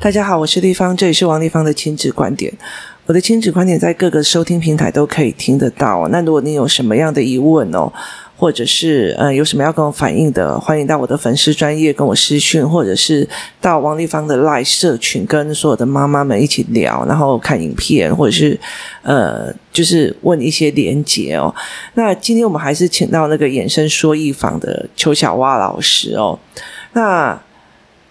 大家好，我是丽芳，这里是王丽芳的亲子观点。我的亲子观点在各个收听平台都可以听得到。那如果你有什么样的疑问哦，或者是呃有什么要跟我反映的，欢迎到我的粉丝专业跟我私讯，或者是到王丽芳的 Live 社群跟所有的妈妈们一起聊，然后看影片，或者是呃就是问一些连结哦。那今天我们还是请到那个衍生说艺坊的邱小蛙老师哦。那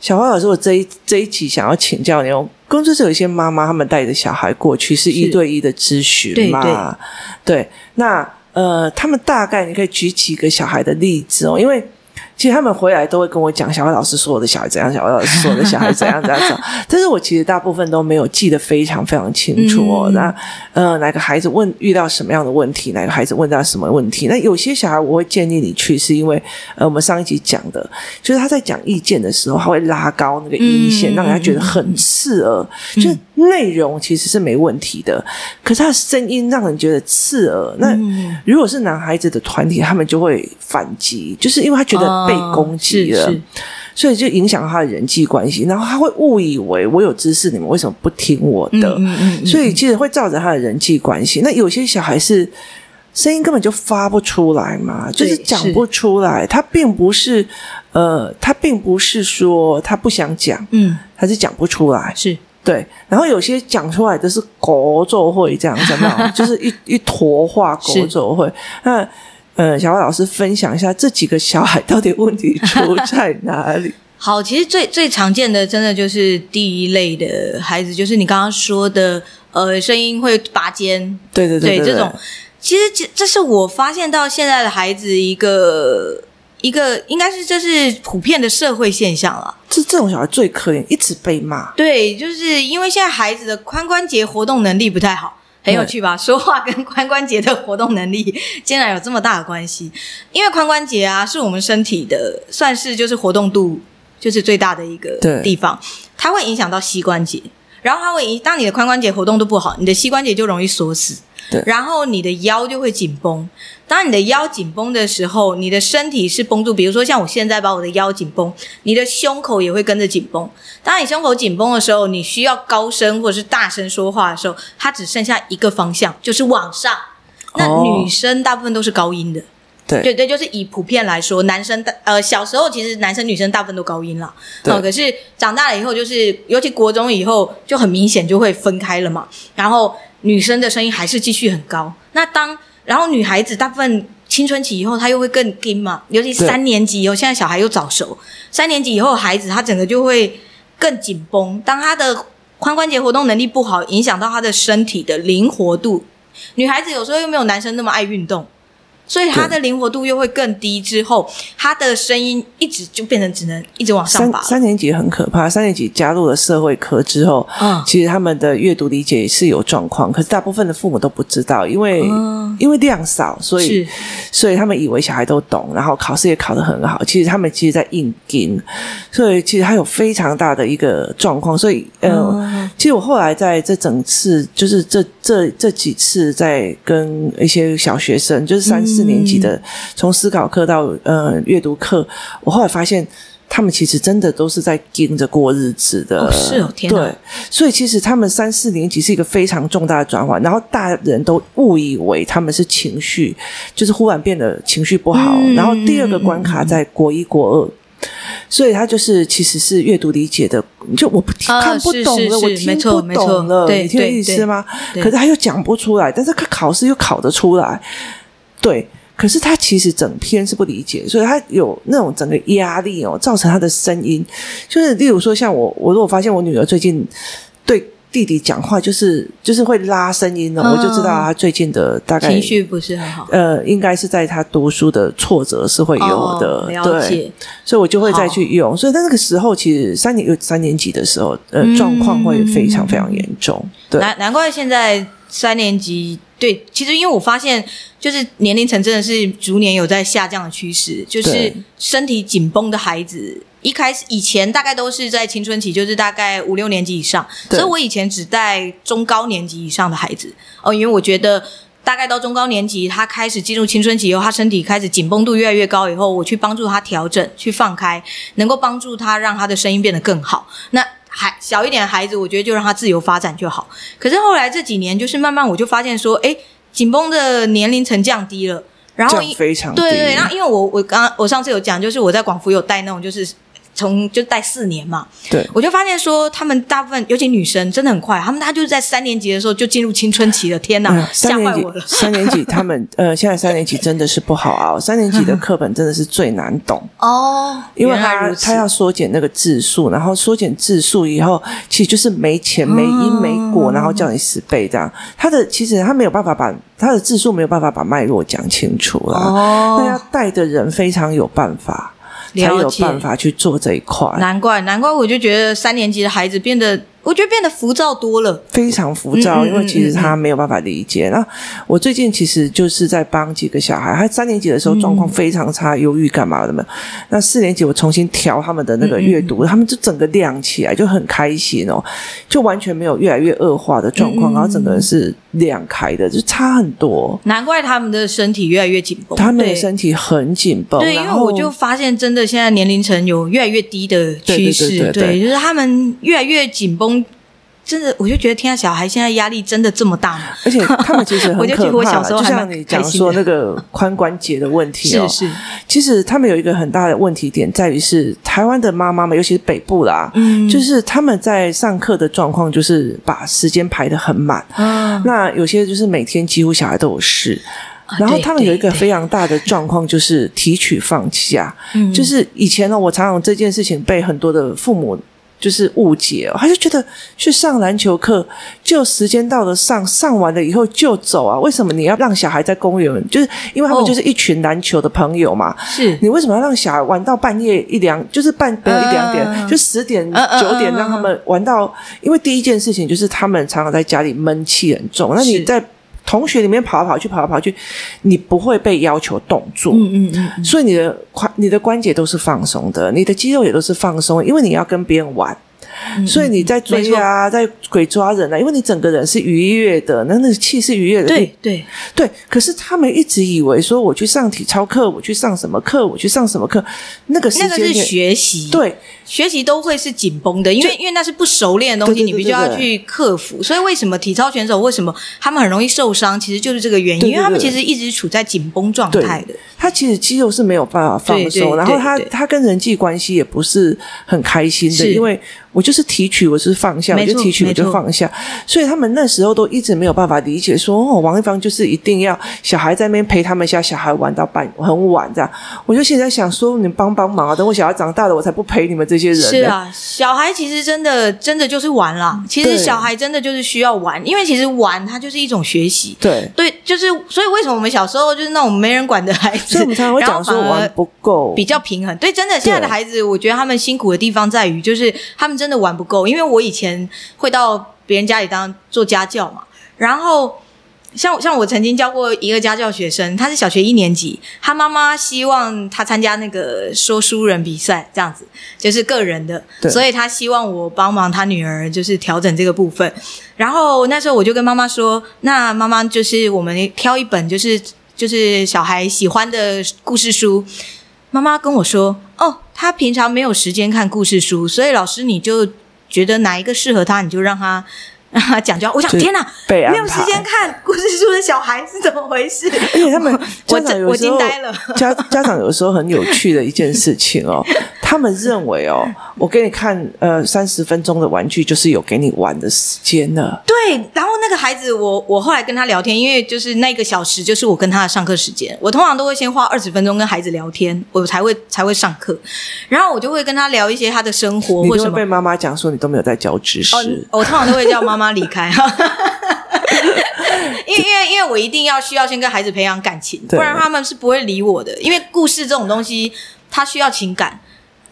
小花老师，我这一这一集想要请教你哦。工作室有一些妈妈，他们带着小孩过去，是一对一的咨询嘛？对，对，那呃，他们大概你可以举几个小孩的例子哦，因为。其实他们回来都会跟我讲，小薇老师说我的小孩怎样，小薇老师说我的小孩怎样怎样怎样。但是我其实大部分都没有记得非常非常清楚哦。嗯、那呃，哪个孩子问遇到什么样的问题，哪个孩子问到什么问题？那有些小孩我会建议你去，是因为呃，我们上一集讲的，就是他在讲意见的时候，他会拉高那个音线，嗯、让人家觉得很刺耳。嗯、就是内容其实是没问题的，可是他的声音让人觉得刺耳。那如果是男孩子的团体，他们就会反击，就是因为他觉得。被攻击了，哦、所以就影响他的人际关系，然后他会误以为我有知识，你们为什么不听我的？嗯嗯嗯、所以其实会造成他的人际关系。那有些小孩是声音根本就发不出来嘛，就是讲不出来。他并不是呃，他并不是说他不想讲，嗯，他是讲不出来，是对。然后有些讲出来的是狗奏会这样子？就是一一坨话狗奏会，那。呃，小蛙老师分享一下这几个小孩到底问题出在哪里？好，其实最最常见的，真的就是第一类的孩子，就是你刚刚说的，呃，声音会拔尖，对对对，对，对，这种，其实这这是我发现到现在的孩子一个一个，应该是这是普遍的社会现象了。这这种小孩最可怜，一直被骂。对，就是因为现在孩子的髋关节活动能力不太好。很有趣吧？说话跟 髋关节的活动能力竟然有这么大的关系。因为髋关节啊，是我们身体的算是就是活动度就是最大的一个地方，它会影响到膝关节，然后它会影当你的髋关节活动度不好，你的膝关节就容易锁死。对，然后你的腰就会紧绷。当你的腰紧绷的时候，你的身体是绷住。比如说像我现在把我的腰紧绷，你的胸口也会跟着紧绷。当你胸口紧绷的时候，你需要高声或者是大声说话的时候，它只剩下一个方向，就是往上。那女生大部分都是高音的，对对对，就是以普遍来说，男生大呃小时候其实男生女生大部分都高音了，对、呃。可是长大了以后，就是尤其国中以后，就很明显就会分开了嘛。然后。女生的声音还是继续很高，那当然后女孩子大部分青春期以后，她又会更紧嘛，尤其三年级以后，现在小孩又早熟，三年级以后孩子他整个就会更紧绷。当他的髋关节活动能力不好，影响到他的身体的灵活度，女孩子有时候又没有男生那么爱运动。所以他的灵活度又会更低，之后他的声音一直就变成只能一直往上拔。三三年级很可怕，三年级加入了社会科之后，嗯，其实他们的阅读理解也是有状况，可是大部分的父母都不知道，因为、嗯、因为量少，所以所以他们以为小孩都懂，然后考试也考得很好。其实他们其实在硬盯，所以其实他有非常大的一个状况。所以呃，嗯、其实我后来在这整次，就是这这这几次在跟一些小学生，就是三四。四年级的，从思考课到呃阅读课，我后来发现，他们其实真的都是在盯着过日子的。哦，是哦，天哪。对，所以其实他们三四年级是一个非常重大的转换，然后大人都误以为他们是情绪，就是忽然变得情绪不好。嗯、然后第二个关卡在国一国二，所以他就是其实是阅读理解的，就我不听、啊、看不懂了，我听不懂了，你听意思吗？可是他又讲不出来，但是他考试又考得出来。对，可是他其实整篇是不理解，所以他有那种整个压力哦，造成他的声音，就是例如说，像我，我如果发现我女儿最近对弟弟讲话，就是就是会拉声音了，哦，我就知道他最近的大概情绪不是很好，呃，应该是在他读书的挫折是会有的，哦，了解，对，所以我就会再去用，所以在那个时候，其实三年有三年级的时候，呃，状况会非常非常严重，对，难难怪现在三年级。对，其实因为我发现，就是年龄层真的是逐年有在下降的趋势。就是身体紧绷的孩子，一开始以前大概都是在青春期，就是大概五六年级以上。所以我以前只带中高年级以上的孩子哦，因为我觉得大概到中高年级，他开始进入青春期以后，他身体开始紧绷度越来越高以后，我去帮助他调整，去放开，能够帮助他让他的声音变得更好。那还小一点的孩子，我觉得就让他自由发展就好。可是后来这几年，就是慢慢我就发现说，哎，紧绷的年龄层降低了，然后非常对，然后因为我我刚刚我上次有讲，就是我在广福有带那种就是。从就带四年嘛，对，我就发现说，他们大部分，尤其女生，真的很快，他们他就是在三年级的时候就进入青春期了。天哪，嗯、吓坏我了！三年级，他们呃，现在三年级真的是不好熬，三年级的课本真的是最难懂哦，因为他他要缩减那个字数，然后缩减字数以后，其实就是没钱、没因、没果，然后叫你死背这样。他的其实他没有办法把他的字数没有办法把脉络讲清楚了。哦，那要带的人非常有办法。才有办法去做这一块，难怪难怪，我就觉得三年级的孩子变得。我觉得变得浮躁多了，非常浮躁，因为其实他没有办法理解。那、我最近其实就是在帮几个小孩，他三年级的时候状况非常差，忧郁干嘛的嘛。那四年级我重新调他们的那个阅读，他们就整个亮起来，就很开心哦，就完全没有越来越恶化的状况，然后整个人是亮开的，就差很多。难怪他们的身体越来越紧绷，他们的身体很紧绷。对，因为我就发现，真的现在年龄层有越来越低的趋势，对，就是他们越来越紧绷。真的，我就觉得天下小孩现在压力真的这么大吗？而且他们其实很 可怕。我就觉得我小时候还就像你讲说那个髋关节的问题哦，是是。其实他们有一个很大的问题点在于是台湾的妈妈们，尤其是北部啦，嗯，就是他们在上课的状况就是把时间排得很满。嗯，那有些就是每天几乎小孩都有事，然后他们有一个非常大的状况就是提取放弃啊，就是以前呢，我常常这件事情被很多的父母。就是误解哦，他就觉得去上篮球课就时间到了上，上完了以后就走啊？为什么你要让小孩在公园？就是因为他们就是一群篮球的朋友嘛。是你为什么要让小孩玩到半夜一两？就是半夜一两点，呃、就十点九点让他们玩到？因为第一件事情就是他们常常在家里闷气很重，那你在。同学里面跑来跑去，跑来跑去，你不会被要求动作，嗯嗯嗯，所以你的关、你的关节都是放松的，你的肌肉也都是放松，因为你要跟别人玩。所以你在追啊，在鬼抓人啊，因为你整个人是愉悦的，那那个气是愉悦的。对对对。可是他们一直以为说，我去上体操课，我去上什么课，我去上什么课，那个是学习，对，学习都会是紧绷的，因为因为那是不熟练的东西，你必须要去克服。所以为什么体操选手为什么他们很容易受伤，其实就是这个原因，因为他们其实一直处在紧绷状态的。他其实肌肉是没有办法放松，然后他他跟人际关系也不是很开心的，因为。我就是提取，我是放下，我就提取，我就放下。所以他们那时候都一直没有办法理解说，说哦，王一芳就是一定要小孩在那边陪他们家小孩玩到半很晚这样。我就现在想说，你帮帮忙啊！等我小孩长大了，我才不陪你们这些人。是啊，小孩其实真的真的就是玩啦。其实小孩真的就是需要玩，因为其实玩它就是一种学习。对对，就是所以为什么我们小时候就是那种没人管的孩子，所以我们常常会讲说玩不够，比较平衡。对，真的现在的孩子，我觉得他们辛苦的地方在于，就是他们真的玩不够，因为我以前会到别人家里当做家教嘛，然后像像我曾经教过一个家教学生，他是小学一年级，他妈妈希望他参加那个说书人比赛，这样子就是个人的，所以他希望我帮忙他女儿就是调整这个部分。然后那时候我就跟妈妈说，那妈妈就是我们挑一本就是就是小孩喜欢的故事书。妈妈跟我说，哦，他平常没有时间看故事书，所以老师你就。觉得哪一个适合他，你就让他 讲教。我想，天哪，没有时间看故事书的小孩是怎么回事？而且他们 家长有时候我惊呆了。家家长有时候很有趣的一件事情哦。他们认为哦，我给你看呃三十分钟的玩具，就是有给你玩的时间了。对，然后那个孩子，我我后来跟他聊天，因为就是那个小时就是我跟他的上课时间。我通常都会先花二十分钟跟孩子聊天，我才会才会上课。然后我就会跟他聊一些他的生活，或者被妈妈讲说你都没有在教知识。哦，我通常都会叫妈妈离开，因为因为因为我一定要需要先跟孩子培养感情，不然他们是不会理我的。因为故事这种东西，它需要情感。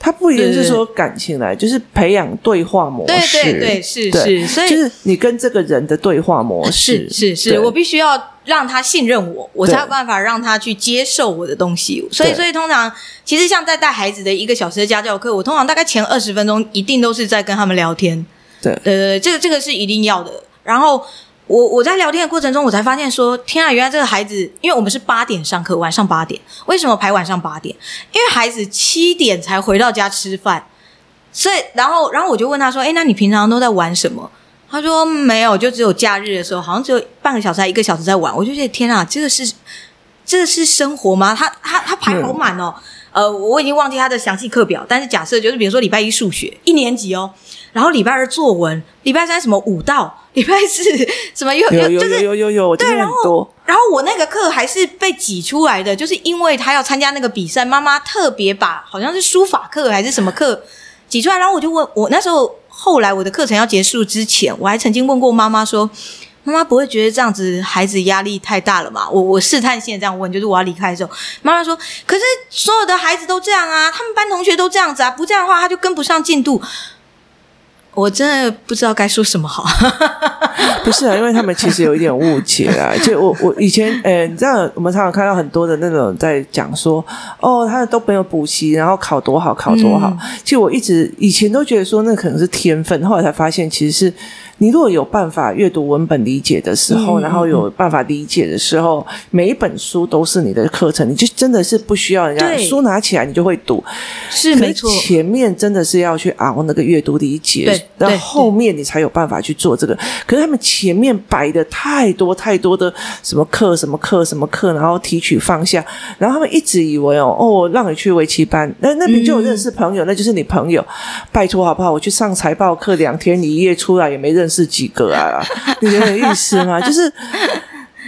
他不一定是说感情来，就是培养对话模式。对对对，是是，所以就是你跟这个人的对话模式。是是是，我必须要让他信任我，我才有办法让他去接受我的东西。所以所以通常，其实像在带孩子的一个小时的家教课，我通常大概前二十分钟一定都是在跟他们聊天。对对对，这个这个是一定要的。然后。我我在聊天的过程中，我才发现说，天啊，原来这个孩子，因为我们是八点上课，晚上八点，为什么排晚上八点？因为孩子七点才回到家吃饭，所以然后然后我就问他说，哎，那你平常都在玩什么？他说没有，就只有假日的时候，好像只有半个小时还一个小时在玩。我就觉得天啊，这个是这个是生活吗？他他他排好满哦。嗯、呃，我已经忘记他的详细课表，但是假设就是比如说礼拜一数学一年级哦，然后礼拜二作文，礼拜三什么舞蹈。礼拜四什么有有有有有有有，对，然后然后我那个课还是被挤出来的，就是因为他要参加那个比赛，妈妈特别把好像是书法课还是什么课挤出来，然后我就问我那时候后来我的课程要结束之前，我还曾经问过妈妈说，妈妈不会觉得这样子孩子压力太大了嘛？我我试探性这样问，就是我要离开的时候，妈妈说，可是所有的孩子都这样啊，他们班同学都这样子啊，不这样的话他就跟不上进度。我真的不知道该说什么好。不是啊，因为他们其实有一点误解啊。就我我以前，呃，你知道，我们常常看到很多的那种在讲说，哦，他都没有补习，然后考多好，考多好。嗯、其实我一直以前都觉得说，那可能是天分，后来才发现其实是。你如果有办法阅读文本理解的时候，嗯、然后有办法理解的时候，每一本书都是你的课程，你就真的是不需要人家书拿起来你就会读，是没错。前面真的是要去熬那个阅读理解，然后后面你才有办法去做这个。可是他们前面摆的太多太多的什么课什么课什么课，然后提取放下，然后他们一直以为哦哦，让你去围棋班，那那边就有认识朋友，嗯、那就是你朋友。拜托好不好？我去上财报课两天你一夜出来也没认识。是几个啊？你觉得有意思吗？就是，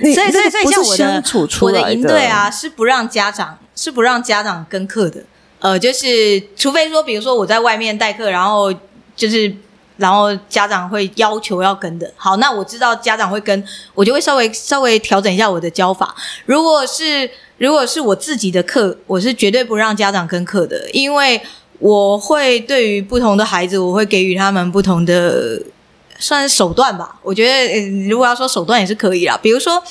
所以所以所以像我的我的营队啊，是不让家长是不让家长跟课的。呃，就是除非说，比如说我在外面代课，然后就是然后家长会要求要跟的。好，那我知道家长会跟，我就会稍微稍微调整一下我的教法。如果是如果是我自己的课，我是绝对不让家长跟课的，因为我会对于不同的孩子，我会给予他们不同的。算是手段吧，我觉得，呃，如果要说手段也是可以啦。比如说，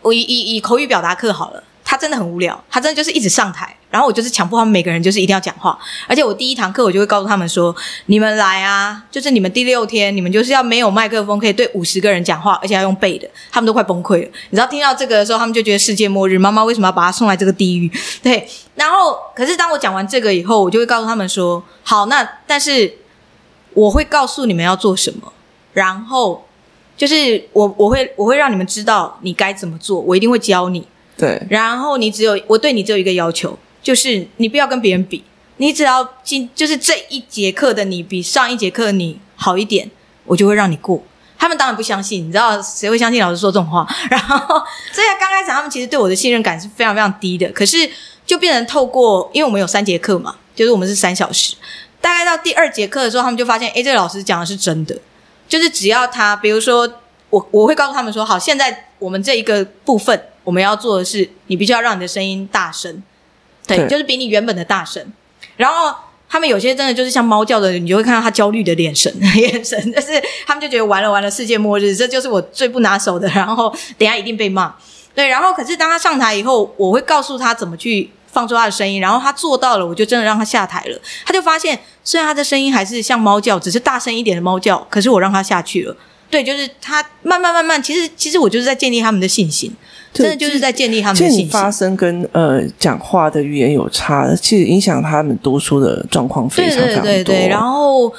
我以以以口语表达课好了，他真的很无聊，他真的就是一直上台，然后我就是强迫他们每个人就是一定要讲话，而且我第一堂课我就会告诉他们说，你们来啊，就是你们第六天，你们就是要没有麦克风，可以对五十个人讲话，而且要用背的，他们都快崩溃了。你知道听到这个的时候，他们就觉得世界末日，妈妈为什么要把他送来这个地狱？对，然后可是当我讲完这个以后，我就会告诉他们说，好，那但是我会告诉你们要做什么。然后就是我我会我会让你们知道你该怎么做，我一定会教你。对。然后你只有我对你只有一个要求，就是你不要跟别人比，你只要今就是这一节课的你比上一节课的你好一点，我就会让你过。他们当然不相信，你知道谁会相信老师说这种话？然后所以刚开始他们其实对我的信任感是非常非常低的。可是就变成透过，因为我们有三节课嘛，就是我们是三小时，大概到第二节课的时候，他们就发现，诶，这个老师讲的是真的。就是只要他，比如说我，我会告诉他们说，好，现在我们这一个部分我们要做的是，你必须要让你的声音大声，对，对就是比你原本的大声。然后他们有些真的就是像猫叫的，你就会看到他焦虑的眼神，眼神就是他们就觉得完了完了，世界末日，这就是我最不拿手的，然后等一下一定被骂。对，然后可是当他上台以后，我会告诉他怎么去。放出他的声音，然后他做到了，我就真的让他下台了。他就发现，虽然他的声音还是像猫叫，只是大声一点的猫叫，可是我让他下去了。对，就是他慢慢慢慢，其实其实我就是在建立他们的信心，真的就是在建立他们的信心。发声跟呃讲话的语言有差，其实影响他们读书的状况非常非常多。对对对对，然后。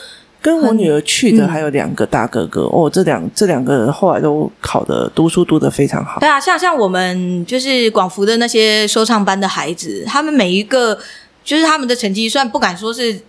跟我女儿去的还有两个大哥哥、嗯、哦，这两这两个人后来都考的读书读的非常好。对啊，像像我们就是广福的那些说唱班的孩子，他们每一个就是他们的成绩，虽然不敢说是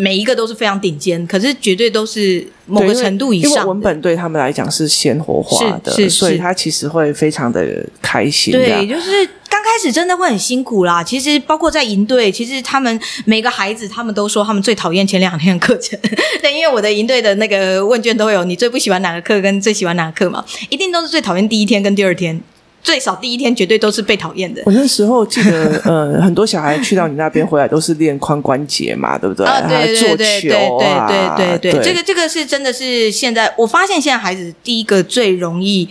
每一个都是非常顶尖，可是绝对都是某个程度以上。因为文本对他们来讲是鲜活化的，是是是，所以他其实会非常的开心。对，就是。刚开始真的会很辛苦啦，其实包括在营队，其实他们每个孩子他们都说他们最讨厌前两天的课程，对，因为我的营队的那个问卷都有你最不喜欢哪个课跟最喜欢哪个课嘛，一定都是最讨厌第一天跟第二天，最少第一天绝对都是被讨厌的。我那时候记得，呃，很多小孩去到你那边回来都是练髋关节嘛，对不对？啊，对对对对对对对对，对，这个这个是真的是现在我发现现在孩子第一个最容易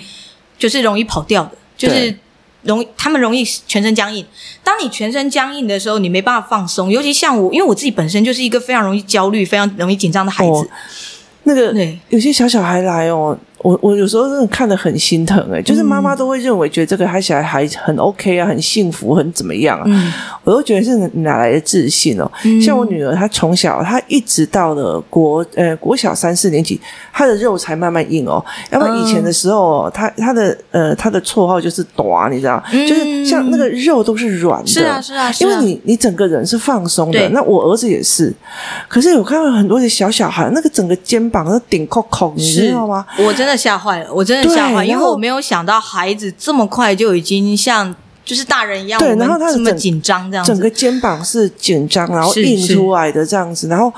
就是容易跑掉的，就是。容易，他们容易全身僵硬。当你全身僵硬的时候，你没办法放松。尤其像我，因为我自己本身就是一个非常容易焦虑、非常容易紧张的孩子。哦、那个，对，有些小小孩来哦，我我有时候真的看得很心疼哎、欸，就是妈妈都会认为觉得这个孩小孩还很 OK 啊，很幸福，很怎么样啊？嗯、我都觉得是哪来的自信哦？嗯、像我女儿，她从小她一直到了国呃国小三四年级，她的肉才慢慢硬哦。要不然以前的时候，她她的呃她的绰号就是“短”，你知道，嗯、就是像那个肉都是软的，是啊是啊，是啊，因为你你整个人是放松的。那我儿子也是，可是我看到很多的小小孩，那个整个肩膀都顶扣扣，你知道吗？我真的吓坏了，我真的吓坏，因为我没有想到孩子这么快就已经像就是大人一样，对，然后他这么紧张，这样子，整个肩膀是紧张，然后硬出来的这样子。然后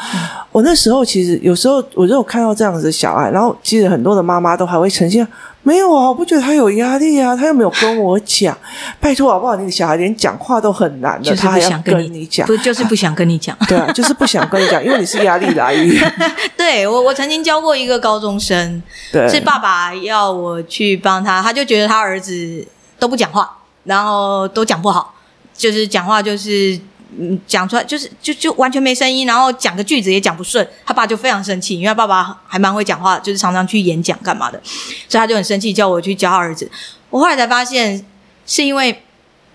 我那时候其实有时候我就看到这样子的小孩，然后其实很多的妈妈都还会呈现。没有啊，我不觉得他有压力啊，他又没有跟我讲，拜托好不好？你的小孩连讲话都很难的，他还要跟你讲，不就是不想跟你讲？对啊，就是不想跟你讲，因为你是压力来源。对我，我曾经教过一个高中生，对是爸爸要我去帮他，他就觉得他儿子都不讲话，然后都讲不好，就是讲话就是。嗯，讲出来就是就就完全没声音，然后讲个句子也讲不顺，他爸就非常生气，因为他爸爸还蛮会讲话，就是常常去演讲干嘛的，所以他就很生气，叫我去教他儿子。我后来才发现，是因为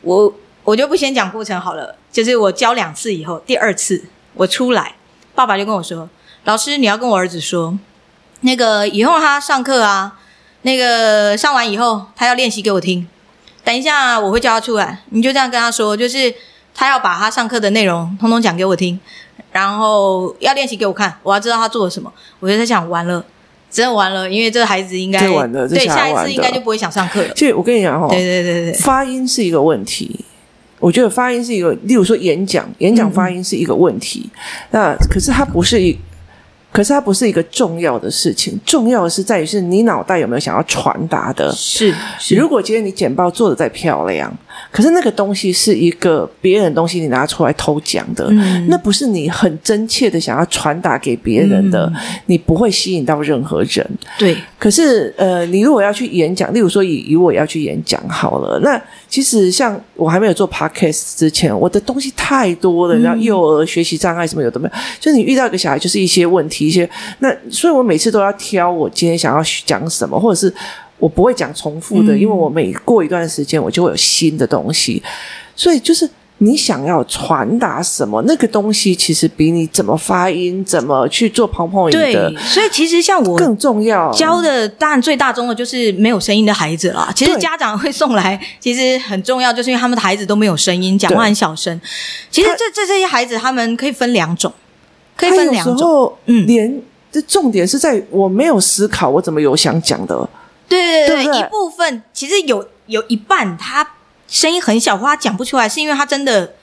我我就不先讲过程好了，就是我教两次以后，第二次我出来，爸爸就跟我说：“老师，你要跟我儿子说，那个以后他上课啊，那个上完以后他要练习给我听，等一下我会叫他出来，你就这样跟他说，就是。”他要把他上课的内容通通讲给我听，然后要练习给我看，我要知道他做了什么。我就在想，完了，真的完了，因为这个孩子应该对下一次应该就不会想上课了。其实我跟你讲哈，对对对对，发音是一个问题。我觉得发音是一个，例如说演讲，演讲发音是一个问题。嗯、那可是它不是一。可是它不是一个重要的事情，重要的是在于是你脑袋有没有想要传达的。是，是如果今天你简报做的再漂亮，可是那个东西是一个别人的东西，你拿出来偷讲的，嗯、那不是你很真切的想要传达给别人的，嗯、你不会吸引到任何人。对。可是呃，你如果要去演讲，例如说以以我要去演讲好了，那其实像我还没有做 podcast 之前，我的东西太多了，然后、嗯、幼儿学习障碍什么有的没有，就是你遇到一个小孩，就是一些问题。一些那，所以我每次都要挑我今天想要讲什么，或者是我不会讲重复的，嗯、因为我每过一段时间我就会有新的东西。所以就是你想要传达什么，那个东西其实比你怎么发音、怎么去做 PowerPoint 的，对。所以其实像我更重要教的，当然最大宗的就是没有声音的孩子啦。其实家长会送来，其实很重要，就是因为他们的孩子都没有声音，讲话很小声。其实这这这些孩子，他们可以分两种。可以分两种，嗯，连这重点是在我没有思考，我怎么有想讲的？对对对，对对一部分其实有有一半，他声音很小，或他讲不出来，是因为他真的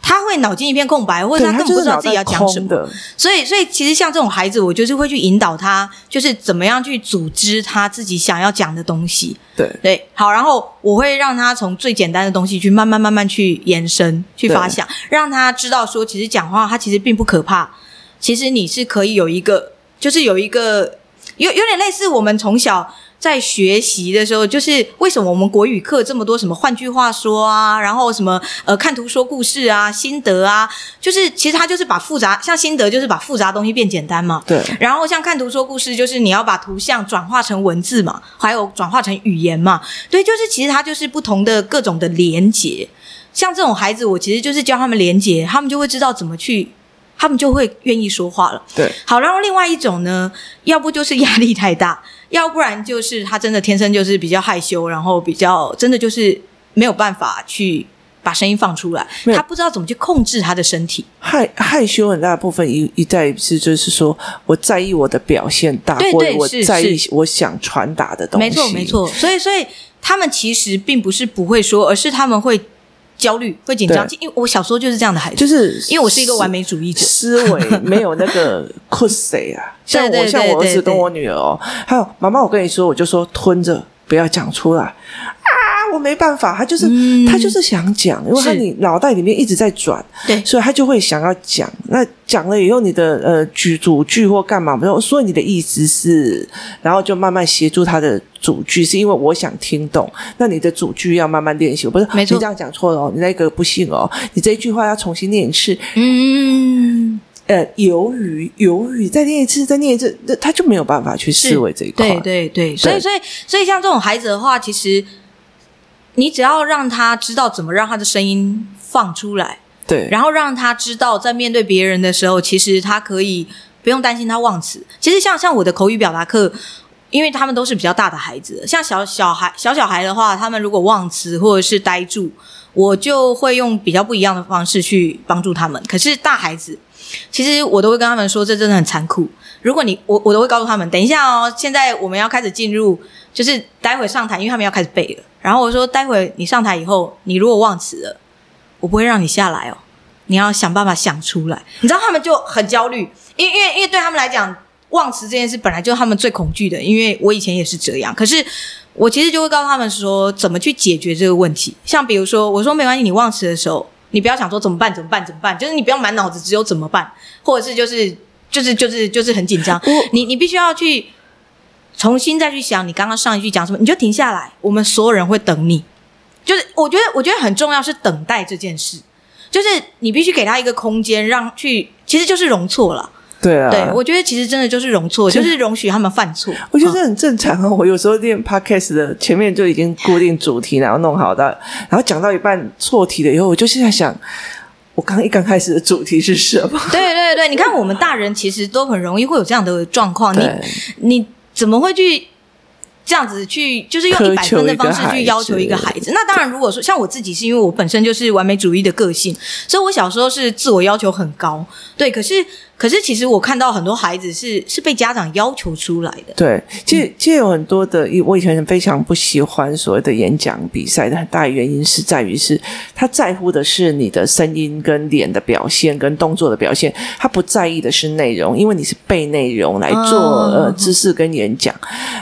他会脑筋一片空白，或者他根本不知道自己要讲什么。所以，所以其实像这种孩子，我就是会去引导他，就是怎么样去组织他自己想要讲的东西。对对，好，然后我会让他从最简单的东西去慢慢慢慢去延伸、去发想，让他知道说，其实讲话他其实并不可怕。其实你是可以有一个，就是有一个有有点类似我们从小在学习的时候，就是为什么我们国语课这么多什么换句话说啊，然后什么呃看图说故事啊，心得啊，就是其实他就是把复杂像心得就是把复杂东西变简单嘛。对。然后像看图说故事，就是你要把图像转化成文字嘛，还有转化成语言嘛。对，就是其实它就是不同的各种的连结。像这种孩子，我其实就是教他们连结，他们就会知道怎么去。他们就会愿意说话了。对，好，然后另外一种呢，要不就是压力太大，要不然就是他真的天生就是比较害羞，然后比较真的就是没有办法去把声音放出来，他不知道怎么去控制他的身体。害害羞很大部分一一代是就是说我在意我的表现大，对对，我在意我想传达的东西。没错没错，所以所以他们其实并不是不会说，而是他们会。焦虑会紧张，因为我小时候就是这样的孩子，就是因为我是一个完美主义者，思维没有那个 could 啊。像我像我儿子跟我女儿哦，还有妈妈，我跟你说，我就说吞着不要讲出来。啊，我没办法，他就是、嗯、他就是想讲，因为他你脑袋里面一直在转，对，所以他就会想要讲。那讲了以后，你的呃句主句或干嘛没有？所以你的意思是，然后就慢慢协助他的。主句是因为我想听懂，那你的主句要慢慢练习。不是，没错，你这样讲错了哦，你那个不行哦，你这一句话要重新念一次。嗯，呃犹豫犹豫，再念一次，再念一次，那他就没有办法去思维这一块。对对对，所以所以所以像这种孩子的话，其实你只要让他知道怎么让他的声音放出来，对，然后让他知道在面对别人的时候，其实他可以不用担心他忘词。其实像像我的口语表达课。因为他们都是比较大的孩子，像小小孩、小小孩的话，他们如果忘词或者是呆住，我就会用比较不一样的方式去帮助他们。可是大孩子，其实我都会跟他们说，这真的很残酷。如果你我我都会告诉他们，等一下哦，现在我们要开始进入，就是待会上台，因为他们要开始背了。然后我说，待会你上台以后，你如果忘词了，我不会让你下来哦，你要想办法想出来。你知道他们就很焦虑，因为因为因为对他们来讲。忘词这件事本来就他们最恐惧的，因为我以前也是这样。可是我其实就会告诉他们说，怎么去解决这个问题。像比如说，我说没关系，你忘词的时候，你不要想说怎么办，怎么办，怎么办，就是你不要满脑子只有怎么办，或者是就是就是就是就是很紧张。你你必须要去重新再去想你刚刚上一句讲什么，你就停下来，我们所有人会等你。就是我觉得我觉得很重要是等待这件事，就是你必须给他一个空间，让去其实就是容错了。对啊，对，我觉得其实真的就是容错，就是容许他们犯错。我觉得这很正常啊。我有时候练 podcast 的前面就已经固定主题，然后弄好的，然后讲到一半错题了以后，我就现在想，我刚一刚开始的主题是什么？对对对，你看我们大人其实都很容易会有这样的状况，你你怎么会去？这样子去，就是用一百分的方式去要求一个孩子。那当然，如果说像我自己，是因为我本身就是完美主义的个性，所以我小时候是自我要求很高。对，可是可是，其实我看到很多孩子是是被家长要求出来的。对，其实其实有很多的，我以前非常不喜欢所谓的演讲比赛的很大原因是在于是他在乎的是你的声音跟脸的表现跟动作的表现，他不在意的是内容，因为你是背内容来做、哦、呃知识跟演讲。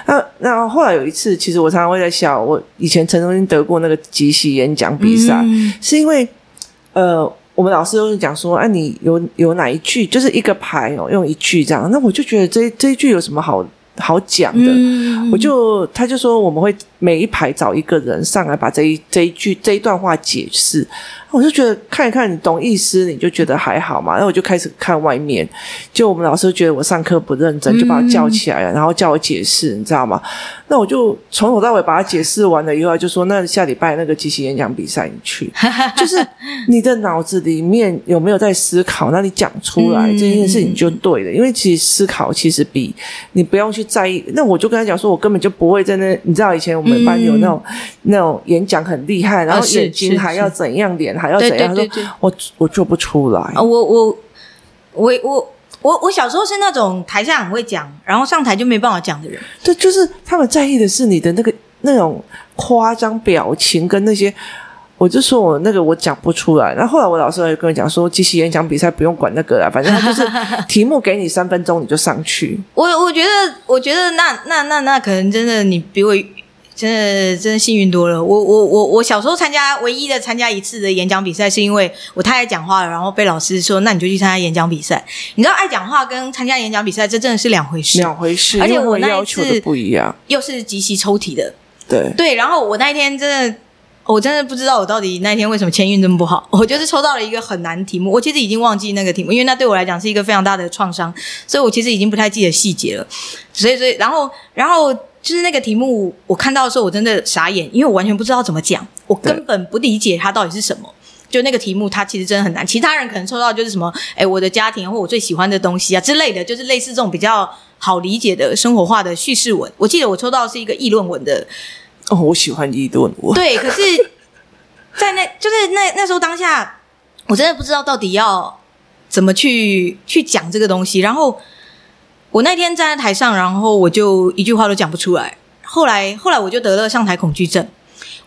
那那。后来有一次，其实我常常会在想。我以前曾经得过那个即席演讲比赛，嗯、是因为呃，我们老师都是讲说，啊，你有有哪一句，就是一个牌哦，用一句这样。那我就觉得这这一句有什么好好讲的？嗯、我就他就说，我们会每一排找一个人上来，把这一这一句这一段话解释。我就觉得看一看，你懂意思，你就觉得还好嘛。然后我就开始看外面，就我们老师觉得我上课不认真，就把我叫起来了，然后叫我解释，你知道吗？那我就从头到尾把它解释完了以后，就说那下礼拜那个即席演讲比赛你去，就是你的脑子里面有没有在思考？那你讲出来这件事情就对了，因为其实思考其实比你不用去在意。那我就跟他讲说，我根本就不会在那，你知道以前我们班有那种那种演讲很厉害，然后眼睛还要怎样脸。还要怎样？对对对对，我我做不出来。我我我我我我小时候是那种台下很会讲，然后上台就没办法讲的人。对，就是他们在意的是你的那个那种夸张表情跟那些。我就说我那个我讲不出来。然后后来我老师还跟我讲说，即席演讲比赛不用管那个了，反正他就是 题目给你三分钟你就上去。我我觉得我觉得那那那那可能真的你比我。真的真的幸运多了。我我我我小时候参加唯一的参加一次的演讲比赛，是因为我太爱讲话了，然后被老师说，那你就去参加演讲比赛。你知道爱讲话跟参加演讲比赛，这真的是两回事，两回事。而且我那一次要求的不一样，又是极其抽题的。对对，然后我那一天真的，我真的不知道我到底那一天为什么签运这么不好。我就是抽到了一个很难题目，我其实已经忘记那个题目，因为那对我来讲是一个非常大的创伤，所以我其实已经不太记得细节了。所以所以，然后然后。就是那个题目，我看到的时候，我真的傻眼，因为我完全不知道怎么讲，我根本不理解它到底是什么。就那个题目，它其实真的很难。其他人可能抽到就是什么，哎，我的家庭或我最喜欢的东西啊之类的，就是类似这种比较好理解的生活化的叙事文。我记得我抽到的是一个议论文的。哦，我喜欢议论文。对，可是，在那就是那那时候当下，我真的不知道到底要怎么去去讲这个东西，然后。我那天站在台上，然后我就一句话都讲不出来。后来，后来我就得了上台恐惧症。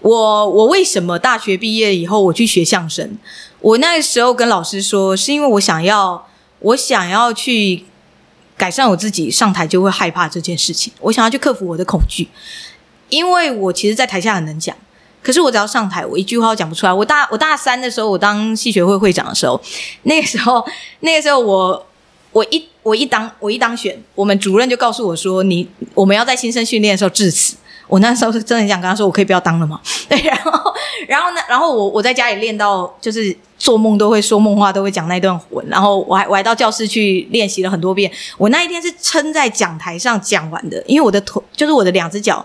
我我为什么大学毕业以后我去学相声？我那时候跟老师说，是因为我想要，我想要去改善我自己，上台就会害怕这件事情。我想要去克服我的恐惧，因为我其实，在台下很能讲，可是我只要上台，我一句话都讲不出来。我大我大三的时候，我当戏学会会长的时候，那个时候，那个时候我。我一我一当我一当选，我们主任就告诉我说：“你我们要在新生训练的时候致辞。”我那时候是真的很想跟他说：“我可以不要当了吗？” 对，然后然后呢，然后我我在家里练到就是做梦都会说梦话，都会讲那段文，然后我还我还到教室去练习了很多遍。我那一天是撑在讲台上讲完的，因为我的腿就是我的两只脚，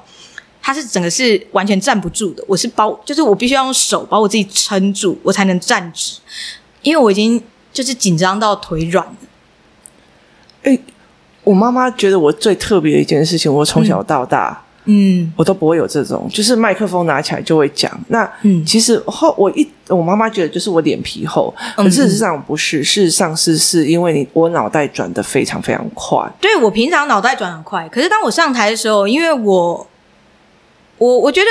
它是整个是完全站不住的。我是包，就是我必须要用手把我自己撑住，我才能站直，因为我已经就是紧张到腿软了。哎，我妈妈觉得我最特别的一件事情，我从小到大。嗯嗯，我都不会有这种，就是麦克风拿起来就会讲。那嗯，其实后我一我妈妈觉得就是我脸皮厚，可事实上不是，事实上是是因为你我脑袋转的非常非常快。对，我平常脑袋转很快，可是当我上台的时候，因为我我我觉得。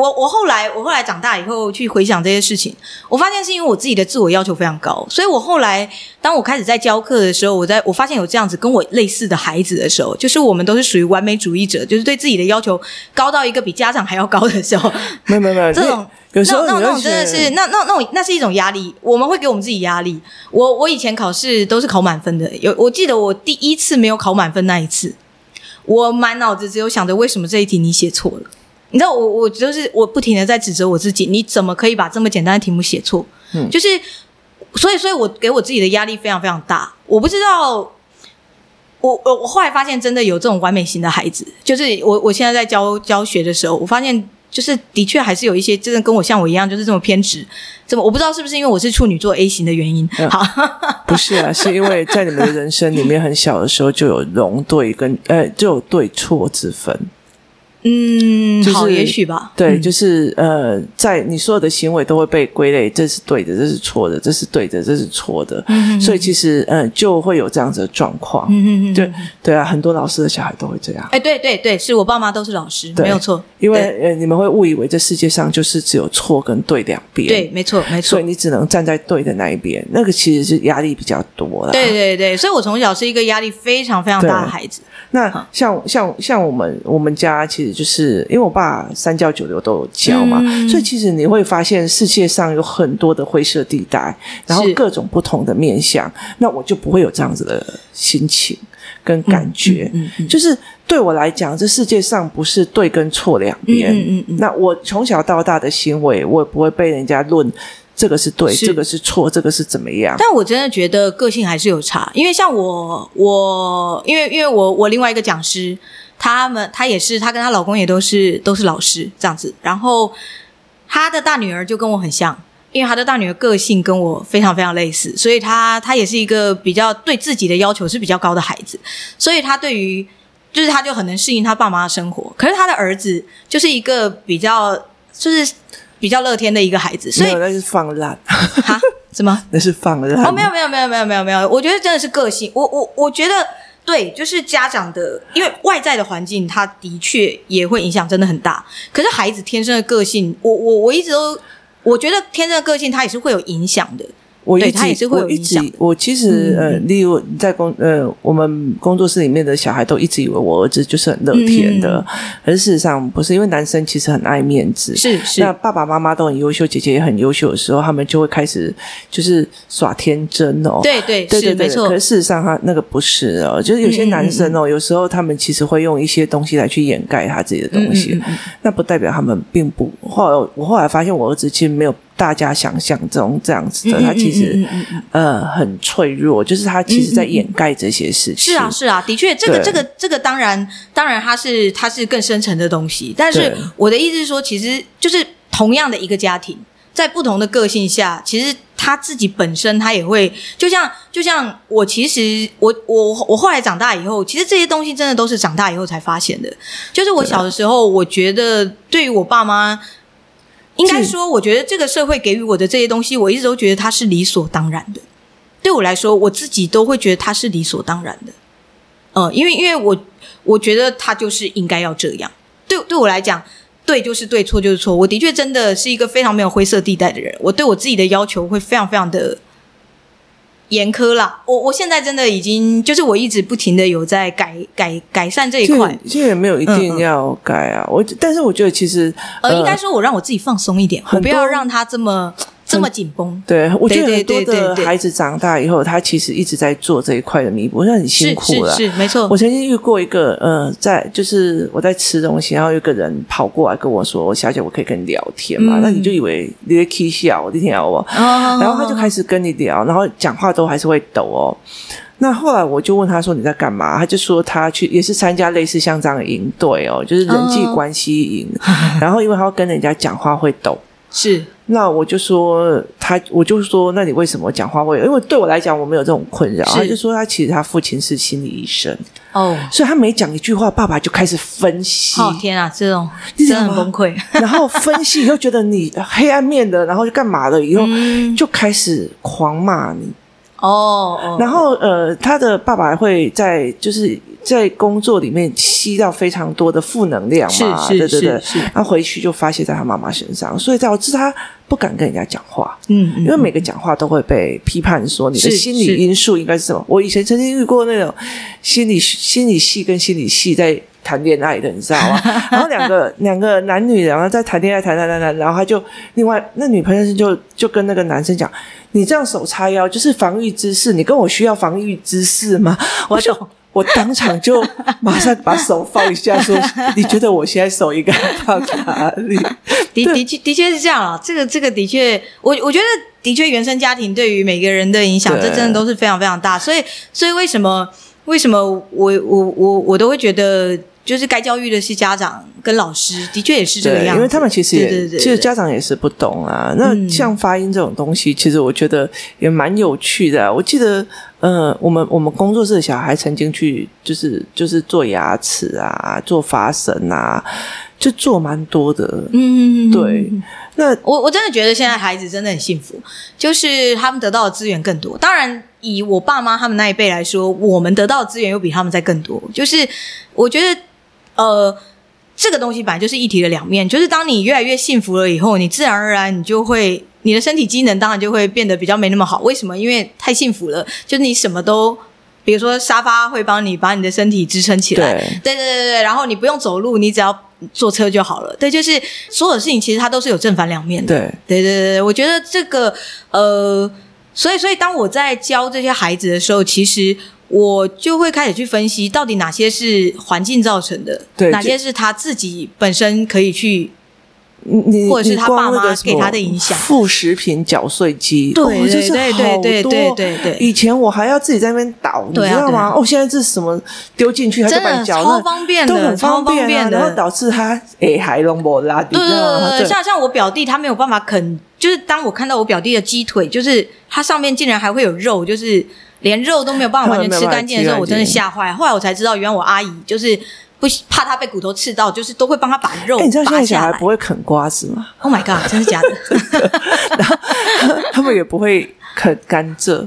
我我后来我后来长大以后去回想这些事情，我发现是因为我自己的自我要求非常高，所以我后来当我开始在教课的时候，我在我发现有这样子跟我类似的孩子的时候，就是我们都是属于完美主义者，就是对自己的要求高到一个比家长还要高的时候，没有没有没有这种有时候那那那种真的是那那那种那是一种压力，我们会给我们自己压力。我我以前考试都是考满分的，有我记得我第一次没有考满分那一次，我满脑子只有想着为什么这一题你写错了。你知道我我就是我不停的在指责我自己，你怎么可以把这么简单的题目写错？嗯，就是所以所以我给我自己的压力非常非常大。我不知道，我我我后来发现真的有这种完美型的孩子，就是我我现在在教教学的时候，我发现就是的确还是有一些真的跟我像我一样，就是这么偏执。怎么我不知道是不是因为我是处女座 A 型的原因？嗯、好，不是啊，是因为在你们的人生里面很小的时候就有容对跟呃就有对错之分。嗯，就是、好，也许吧。对，嗯、就是呃，在你所有的行为都会被归类，这是对的，这是错的，这是对的，这是错的。嗯，所以其实呃，就会有这样子的状况。嗯嗯对对啊，很多老师的小孩都会这样。哎，对对对，是我爸妈都是老师，没有错。因为呃，你们会误以为这世界上就是只有错跟对两边。对，没错没错。所以你只能站在对的那一边，那个其实是压力比较多了。对对对，所以我从小是一个压力非常非常大的孩子。那像好像像我们我们家其实就是因为我爸三教九流都有教嘛，嗯、所以其实你会发现世界上有很多的灰色地带，然后各种不同的面向，那我就不会有这样子的心情跟感觉。嗯嗯嗯、就是对我来讲，这世界上不是对跟错两边。嗯嗯嗯、那我从小到大的行为，我也不会被人家论。这个是对，是这个是错，这个是怎么样？但我真的觉得个性还是有差，因为像我，我因为因为我我另外一个讲师，他们他也是，他跟她老公也都是都是老师这样子。然后她的大女儿就跟我很像，因为她的大女儿个性跟我非常非常类似，所以他他也是一个比较对自己的要求是比较高的孩子，所以她对于就是她就很能适应她爸妈的生活。可是她的儿子就是一个比较就是。比较乐天的一个孩子，所以那是放烂哈？什么？那是放任？哦，没有没有没有没有没有没有，我觉得真的是个性。我我我觉得对，就是家长的，因为外在的环境，他的确也会影响，真的很大。可是孩子天生的个性，我我我一直都我觉得天生的个性，他也是会有影响的。我一直我一直我其实呃，例如在工呃，我们工作室里面的小孩都一直以为我儿子就是很乐天的，可是事实上不是，因为男生其实很爱面子，是是。那爸爸妈妈都很优秀，姐姐也很优秀的时候，他们就会开始就是耍天真哦。对对对对，没错。可是事实上他那个不是哦，就是有些男生哦，有时候他们其实会用一些东西来去掩盖他自己的东西，那不代表他们并不。后来我后来发现，我儿子其实没有。大家想象中这样子的，他其实呃很脆弱，就是他其实在掩盖这些事情。是啊，是啊，的确，这个这个这个当然当然，它是它是更深层的东西。但是我的意思是说，其实就是同样的一个家庭，在不同的个性下，其实他自己本身他也会，就像就像我，其实我我我后来长大以后，其实这些东西真的都是长大以后才发现的。就是我小的时候，我觉得对于我爸妈。应该说，我觉得这个社会给予我的这些东西，我一直都觉得它是理所当然的。对我来说，我自己都会觉得它是理所当然的。嗯，因为因为我我觉得它就是应该要这样。对对我来讲，对就是对，错就是错。我的确真的是一个非常没有灰色地带的人。我对我自己的要求会非常非常的。严苛啦，我我现在真的已经就是我一直不停的有在改改改善这一块，现在也没有一定要改啊。嗯嗯我但是我觉得其实呃，应该说我让我自己放松一点，我不要让他这么这么紧绷。对，我觉得很多的孩子长大以后，他其实一直在做这一块的弥补，那很辛苦了。是没错。我曾经遇过一个，呃，在就是我在吃东西，然后有个人跑过来跟我说：“小姐，我可以跟你聊天嘛？”嗯、那你就以为你在 k 笑，我的天啊！我，然后他就开始跟你聊，然后讲话都还是会抖哦。那后来我就问他说，你在干嘛？他就说他去也是参加类似像这样的营队哦，就是人际关系营。Oh. 然后因为他要跟人家讲话会抖，是。那我就说他，我就说，那你为什么讲话会？因为对我来讲，我没有这种困扰。他就说他其实他父亲是心理医生哦，所以他每讲一句话，爸爸就开始分析。哦天啊，这种真的很崩溃。然后分析以后觉得你黑暗面的，然后就干嘛了？以后就开始狂骂你。哦，oh, oh. 然后呃，他的爸爸会在就是在工作里面吸到非常多的负能量嘛，对对对，是然后回去就发泄在他妈妈身上，所以导致他不敢跟人家讲话，嗯，因为每个讲话都会被批判说你的心理因素应该是什么。我以前曾经遇过那种心理心理系跟心理系在谈恋爱的，你知道吗？然后两个两个男女然后在谈恋爱，谈谈谈谈，然后他就另外那女朋友就就跟那个男生讲。你这样手叉腰就是防御姿势，你跟我需要防御姿势吗？我就我当场就马上把手放一下，说：“你觉得我现在手应该放在哪里？” 的的确的确是这样啊，这个这个的确，我我觉得的确原生家庭对于每个人的影响，对这真的都是非常非常大。所以所以为什么为什么我我我我都会觉得。就是该教育的是家长跟老师，的确也是这个样子，因为他们其实也，对对对对其实家长也是不懂啊。那像发音这种东西，嗯、其实我觉得也蛮有趣的、啊。我记得，呃，我们我们工作室的小孩曾经去，就是就是做牙齿啊，做发绳啊，就做蛮多的。嗯，对。那我我真的觉得现在孩子真的很幸福，就是他们得到的资源更多。当然，以我爸妈他们那一辈来说，我们得到的资源又比他们在更多。就是我觉得。呃，这个东西本来就是一体的两面，就是当你越来越幸福了以后，你自然而然你就会，你的身体机能当然就会变得比较没那么好。为什么？因为太幸福了，就是你什么都，比如说沙发会帮你把你的身体支撑起来，对对对对对，然后你不用走路，你只要坐车就好了。对，就是所有的事情其实它都是有正反两面的。对对对对，我觉得这个呃，所以所以当我在教这些孩子的时候，其实。我就会开始去分析，到底哪些是环境造成的，哪些是他自己本身可以去，你或者是他爸妈给他的影响。副食品搅碎机，对对对对对对对对。以前我还要自己在那边倒，你知道吗？哦，现在这是什么丢进去，他就把你搅，超方便的，都很方便的。然后导致他诶还拢不拉，对对对，像像我表弟，他没有办法啃，就是当我看到我表弟的鸡腿，就是它上面竟然还会有肉，就是。连肉都没有办法 完全吃干净的时候，我真的吓坏。后来我才知道，原来我阿姨就是不怕她被骨头刺到，就是都会帮她把肉拔下来。你知道现在小孩不会啃瓜子吗？Oh my god，真的假的？然后他们也不会啃甘蔗。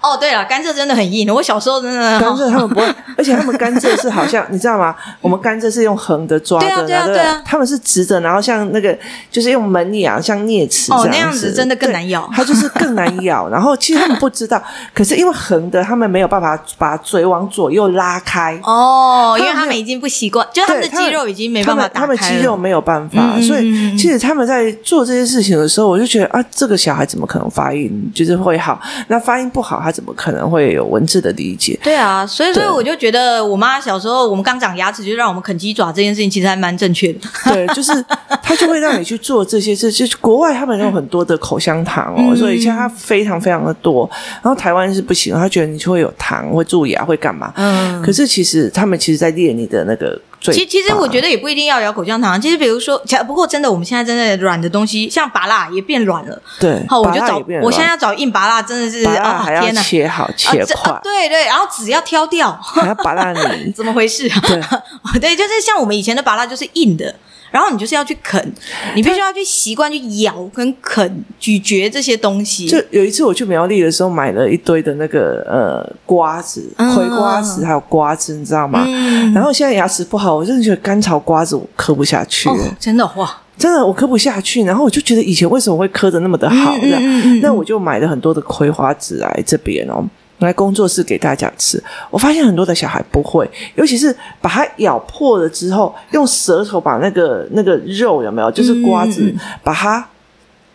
哦，对了，甘蔗真的很硬。我小时候真的甘蔗他们不会，而且他们甘蔗是好像你知道吗？我们甘蔗是用横的抓的，对啊对啊对啊，他们是直的，然后像那个就是用门牙像啮齿这样子，那样子真的更难咬，它就是更难咬。然后其实他们不知道，可是因为横的，他们没有办法把嘴往左右拉开。哦，因为他们已经不习惯，就他们的肌肉已经没办法打开，他们肌肉没有办法，所以其实他们在做这些事情的时候，我就觉得啊，这个小孩怎么可能发音就是会好？那发音不好，他怎么可能会？有文字的理解，对啊，所以所以我就觉得，我妈小时候我们刚长牙齿，就让我们啃鸡爪这件事情，其实还蛮正确的。对，就是他就会让你去做这些事。就是国外他们有很多的口香糖哦，嗯、所以现在它非常非常的多。然后台湾是不行，他觉得你就会有糖，会蛀牙，会干嘛？嗯。可是其实他们其实在练你的那个。其实其实我觉得也不一定要咬口香糖。其实比如说，不过真的，我们现在真的软的东西，像拔辣也变软了。对，好，我就找，我现在要找硬拔辣，真的是啊，天哪，切好切块。对对，然后籽要挑掉，还要拔蜡 泥，怎么回事？对，对，就是像我们以前的拔辣就是硬的。然后你就是要去啃，你必须要去习惯去咬跟啃、咀嚼这些东西。就有一次我去苗栗的时候，买了一堆的那个呃瓜子、葵瓜子，还有瓜子，你知道吗？嗯、然后现在牙齿不好，我真的觉得干炒瓜子我嗑不下去。哦、真的哇，真的我嗑不下去。然后我就觉得以前为什么会嗑的那么的好？嗯嗯嗯嗯、那我就买了很多的葵花籽来这边哦。来工作室给大家吃，我发现很多的小孩不会，尤其是把它咬破了之后，用舌头把那个那个肉有没有，就是瓜子，嗯、把它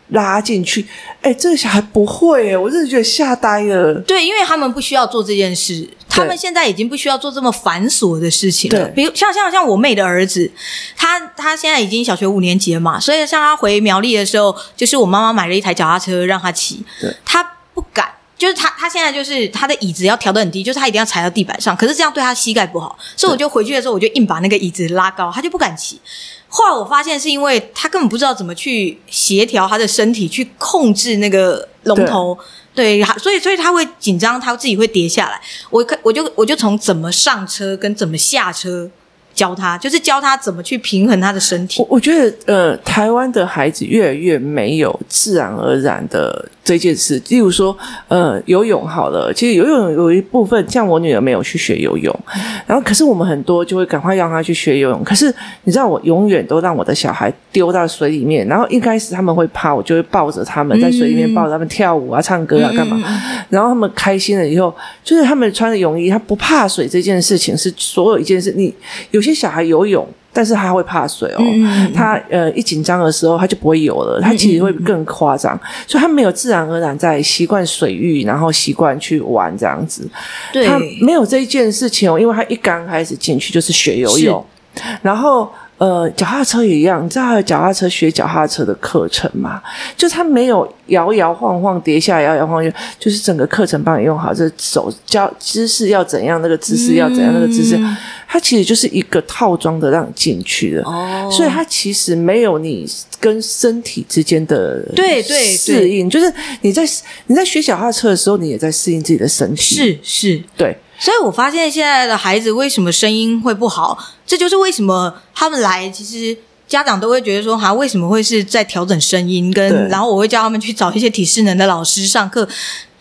拉进去。哎，这个小孩不会哎，我真的觉得吓呆了。对，因为他们不需要做这件事，他们现在已经不需要做这么繁琐的事情了。比如像像像我妹的儿子，他他现在已经小学五年级了嘛，所以像他回苗栗的时候，就是我妈妈买了一台脚踏车让他骑，他不敢。就是他，他现在就是他的椅子要调得很低，就是他一定要踩到地板上。可是这样对他膝盖不好，所以我就回去的时候，我就硬把那个椅子拉高，他就不敢骑。后来我发现是因为他根本不知道怎么去协调他的身体去控制那个龙头，对，对，所以所以他会紧张，他自己会跌下来。我我就我就从怎么上车跟怎么下车。教他，就是教他怎么去平衡他的身体。我我觉得，呃，台湾的孩子越来越没有自然而然的这件事。例如说，呃，游泳好了，其实游泳有一部分，像我女儿没有去学游泳，然后可是我们很多就会赶快让她去学游泳。可是你知道，我永远都让我的小孩丢到水里面，然后一开始他们会怕，我就会抱着他们在水里面抱着他们跳舞啊、唱歌啊、干嘛。然后他们开心了以后，就是他们穿着泳衣，他不怕水这件事情是所有一件事。你有。有些小孩游泳，但是他会怕水哦。嗯、他呃一紧张的时候，他就不会游了。他其实会更夸张，嗯、所以他没有自然而然在习惯水域，然后习惯去玩这样子。对，他没有这一件事情哦，因为他一刚开始进去就是学游泳，然后。呃，脚踏车也一样，你知道还有脚踏车学脚踏车的课程吗？就他没有摇摇晃晃跌下，摇摇晃晃，就是整个课程帮你用好，这手教姿势要怎样，那个姿势要怎样，那个姿势，它其实就是一个套装的让你进去的。哦，所以它其实没有你跟身体之间的对对适应，就是你在你在学脚踏车的时候，你也在适应自己的身体，是是，对。所以我发现现在的孩子为什么声音会不好，这就是为什么他们来，其实家长都会觉得说，哈，为什么会是在调整声音，跟然后我会叫他们去找一些体适能的老师上课，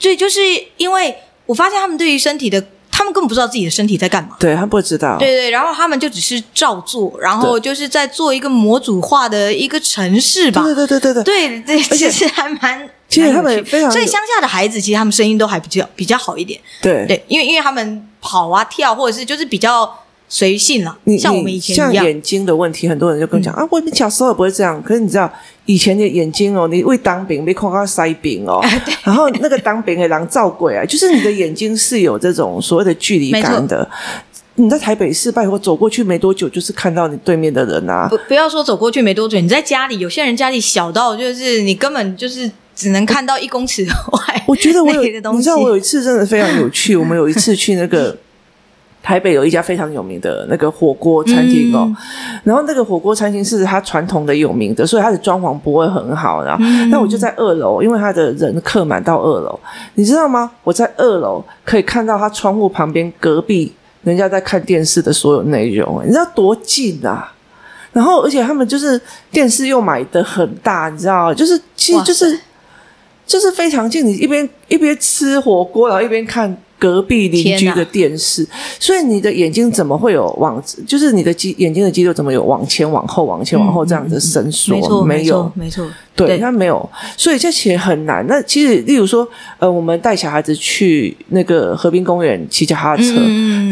所以就是因为我发现他们对于身体的。他们根本不知道自己的身体在干嘛，对，他不知道，对对，然后他们就只是照做，然后就是在做一个模组化的一个城市吧，对对对对对对。对，其实还蛮，其实他们非常，所以乡下的孩子其实他们声音都还比较比较好一点，对对，因为因为他们跑啊跳，或者是就是比较随性了，像我们以前一样，像眼睛的问题，很多人就跟我讲啊，我们小时候也不会这样，可是你知道。以前的眼睛哦，你为当兵没看到塞饼哦，然后那个当兵的人造鬼啊，就是你的眼睛是有这种所谓的距离感的。你在台北市拜托走过去没多久，就是看到你对面的人啊。不不要说走过去没多久，你在家里，有些人家里小到就是你根本就是只能看到一公尺外。我觉得我有，你知道我有一次真的非常有趣，我们有一次去那个。台北有一家非常有名的那个火锅餐厅哦，嗯、然后那个火锅餐厅是它传统的有名的，所以它的装潢不会很好。然后，那、嗯、我就在二楼，因为它的人客满到二楼，你知道吗？我在二楼可以看到他窗户旁边隔壁人家在看电视的所有内容，你知道多近啊？然后，而且他们就是电视又买的很大，你知道，就是其实就是就是非常近，你一边一边吃火锅，然后一边看。隔壁邻居的电视，所以你的眼睛怎么会有往？就是你的肌眼睛的肌肉怎么有往前往后往前往后这样子伸缩？没错，没有，没错，对，它没有，所以这其实很难。那其实，例如说，呃，我们带小孩子去那个河滨公园骑脚踏车，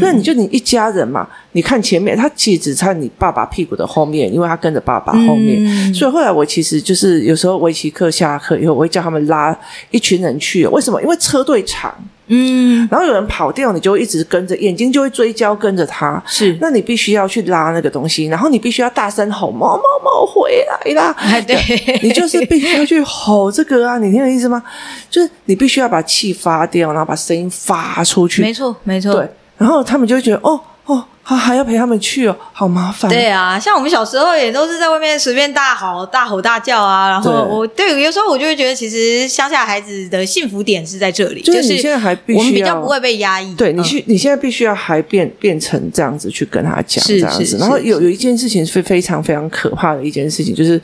那你就你一家人嘛，你看前面，他其实只在你爸爸屁股的后面，因为他跟着爸爸后面。所以后来我其实就是有时候围棋课下课以后，我会叫他们拉一群人去。为什么？因为车队长。嗯，然后有人跑掉，你就一直跟着，眼睛就会追焦跟着他。是，那你必须要去拉那个东西，然后你必须要大声吼“猫猫猫回来啦”，哎，对，你就是必须要去吼这个啊，你听我意思吗？就是你必须要把气发掉，然后把声音发出去。没错，没错。对，然后他们就会觉得哦。哦，还还要陪他们去哦，好麻烦。对啊，像我们小时候也都是在外面随便大吼、大吼大叫啊。然后我对有时候我就会觉得，其实乡下孩子的幸福点是在这里，就是你现在还必须，我们比较不会被压抑。对，你去，你现在必须要还变变成这样子去跟他讲这样子。然后有有一件事情是非常非常可怕的一件事情，就是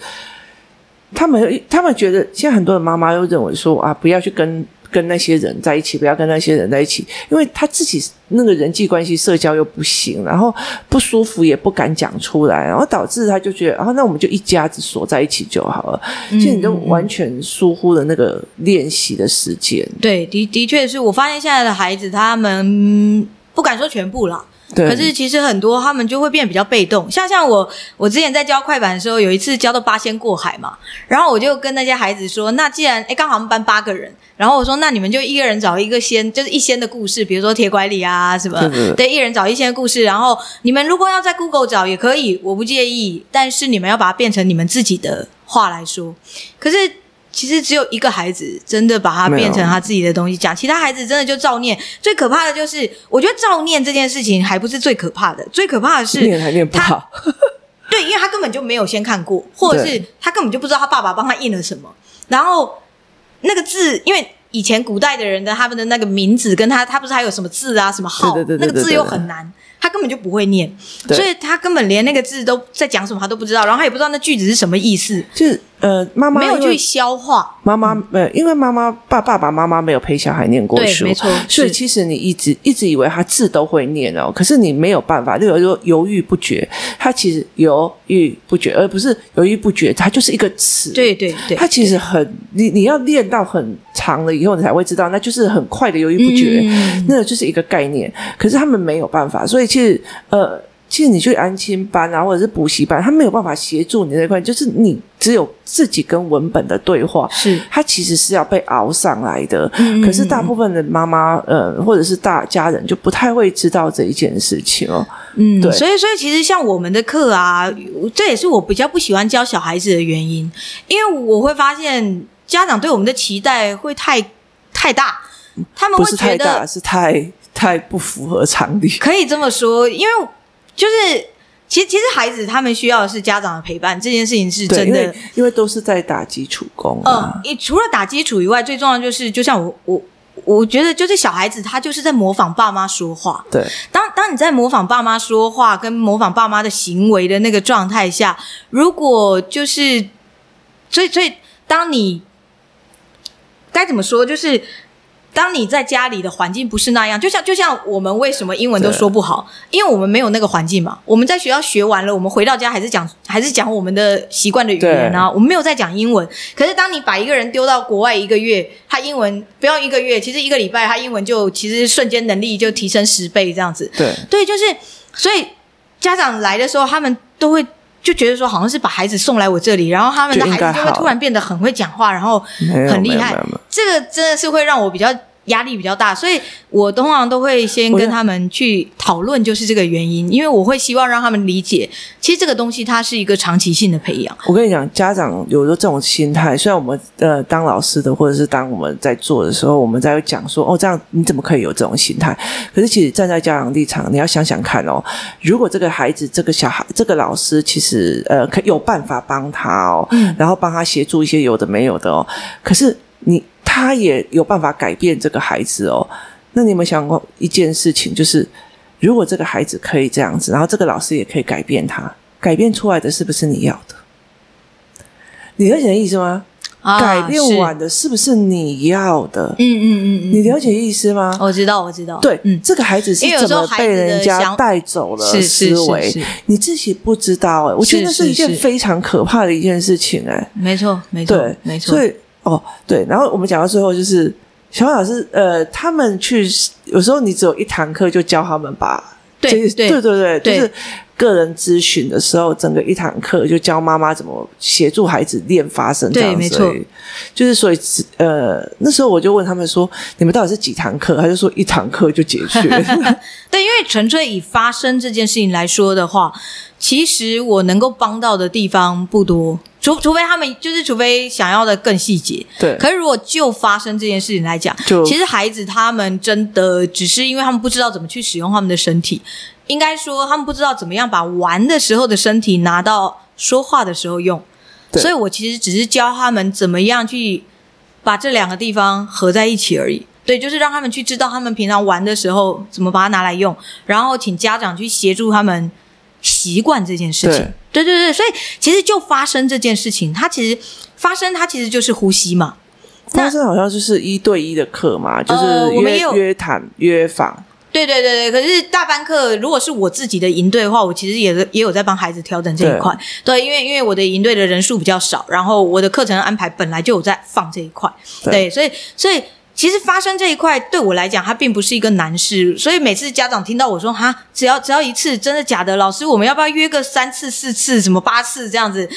他们他们觉得现在很多的妈妈又认为说啊，不要去跟。跟那些人在一起，不要跟那些人在一起，因为他自己那个人际关系、社交又不行，然后不舒服也不敢讲出来，然后导致他就觉得，啊，那我们就一家子锁在一起就好了。其实你就完全疏忽了那个练习的时间。对，的的确是我发现现在的孩子，他们不敢说全部啦，对。可是其实很多他们就会变得比较被动。像像我，我之前在教快板的时候，有一次教到八仙过海嘛，然后我就跟那些孩子说，那既然诶刚好我们班八个人，然后我说那你们就一个人找一个仙，就是一仙的故事，比如说铁拐李啊什么，对，一人找一仙的故事，然后你们如果要在 Google 找也可以，我不介意，但是你们要把它变成你们自己的话来说。可是。其实只有一个孩子真的把它变成他自己的东西讲，其他孩子真的就照念。最可怕的就是，我觉得照念这件事情还不是最可怕的，最可怕的是念还念不好。对，因为他根本就没有先看过，或者是他根本就不知道他爸爸帮他印了什么。然后那个字，因为以前古代的人的他们的那个名字跟他，他不是还有什么字啊，什么号，那个字又很难。他根本就不会念，所以他根本连那个字都在讲什么他都不知道，然后他也不知道那句子是什么意思。就是呃，妈妈没有去消化。妈妈呃，因为妈妈爸爸爸妈妈没有陪小孩念过书，没错。所以其实你一直一直以为他字都会念哦，可是你没有办法，就有时候犹豫不决。他其实犹豫不决，而不是犹豫不决，他就是一个词。对对对，他其实很你你要练到很长了以后，你才会知道，那就是很快的犹豫不决，嗯、那就是一个概念。可是他们没有办法，所以。其实，呃，其实你去安亲班啊，或者是补习班，他没有办法协助你那块，就是你只有自己跟文本的对话，是他其实是要被熬上来的。嗯，可是大部分的妈妈，呃，或者是大家人就不太会知道这一件事情哦。嗯，对，所以，所以其实像我们的课啊，这也是我比较不喜欢教小孩子的原因，因为我会发现家长对我们的期待会太太大，他们会觉得，不是太大，是太。太不符合常理，可以这么说，因为就是其实其实孩子他们需要的是家长的陪伴，这件事情是真的，因为，因为都是在打基础。嗯，你除了打基础以外，最重要的就是，就像我我我觉得，就是小孩子他就是在模仿爸妈说话。对，当当你在模仿爸妈说话，跟模仿爸妈的行为的那个状态下，如果就是，所以所以当你该怎么说，就是。当你在家里的环境不是那样，就像就像我们为什么英文都说不好，因为我们没有那个环境嘛。我们在学校学完了，我们回到家还是讲还是讲我们的习惯的语言啊，我们没有在讲英文。可是当你把一个人丢到国外一个月，他英文不要一个月，其实一个礼拜他英文就其实瞬间能力就提升十倍这样子。对对，就是所以家长来的时候，他们都会就觉得说，好像是把孩子送来我这里，然后他们的孩子就会突然变得很会讲话，然后很厉害。这个真的是会让我比较。压力比较大，所以我通常都会先跟他们去讨论，就是这个原因。因为我会希望让他们理解，其实这个东西它是一个长期性的培养。我跟你讲，家长有了这种心态，虽然我们呃当老师的，或者是当我们在做的时候，我们在讲说哦，这样你怎么可以有这种心态？可是其实站在家长立场，你要想想看哦，如果这个孩子、这个小孩、这个老师，其实呃可有办法帮他哦，嗯，然后帮他协助一些有的没有的哦，可是你。他也有办法改变这个孩子哦。那你有没有想过一件事情？就是如果这个孩子可以这样子，然后这个老师也可以改变他，改变出来的是不是你要的？你了解的意思吗？啊，改变完的是不是你要的？嗯嗯嗯嗯，你了解意思吗？我知道，我知道。对，嗯，这个孩子是怎么被人家带走了思维？你自己不知道哎，我觉得是一件非常可怕的一件事情哎。没错，没错，对，没错。所以。哦，对，然后我们讲到最后，就是小老师，呃，他们去有时候你只有一堂课就教他们吧，对对对对对，对，就是个人咨询的时候，整个一堂课就教妈妈怎么协助孩子练发声，这样子，没错，就是所以，呃，那时候我就问他们说，你们到底是几堂课？他就说一堂课就解决。对，因为纯粹以发声这件事情来说的话，其实我能够帮到的地方不多。除除非他们就是，除非想要的更细节。对。可是如果就发声这件事情来讲，其实孩子他们真的只是因为他们不知道怎么去使用他们的身体，应该说他们不知道怎么样把玩的时候的身体拿到说话的时候用。所以我其实只是教他们怎么样去把这两个地方合在一起而已。对，就是让他们去知道他们平常玩的时候怎么把它拿来用，然后请家长去协助他们。习惯这件事情，对，对对对，所以其实就发生这件事情，它其实发生，它其实就是呼吸嘛。发生好像就是一对一的课嘛，就是约、约谈约访。对对对对，可是大班课如果是我自己的营队的话，我其实也也有在帮孩子调整这一块。对，对，因为因为我的营队的人数比较少，然后我的课程安排本来就有在放这一块。对，对，所以所以其实发生这一块对我来讲，它并不是一个难事，所以每次家长听到我说“哈，只要只要一次，真的假的？老师，我们要不要约个三次、四次，什么八次这样子？”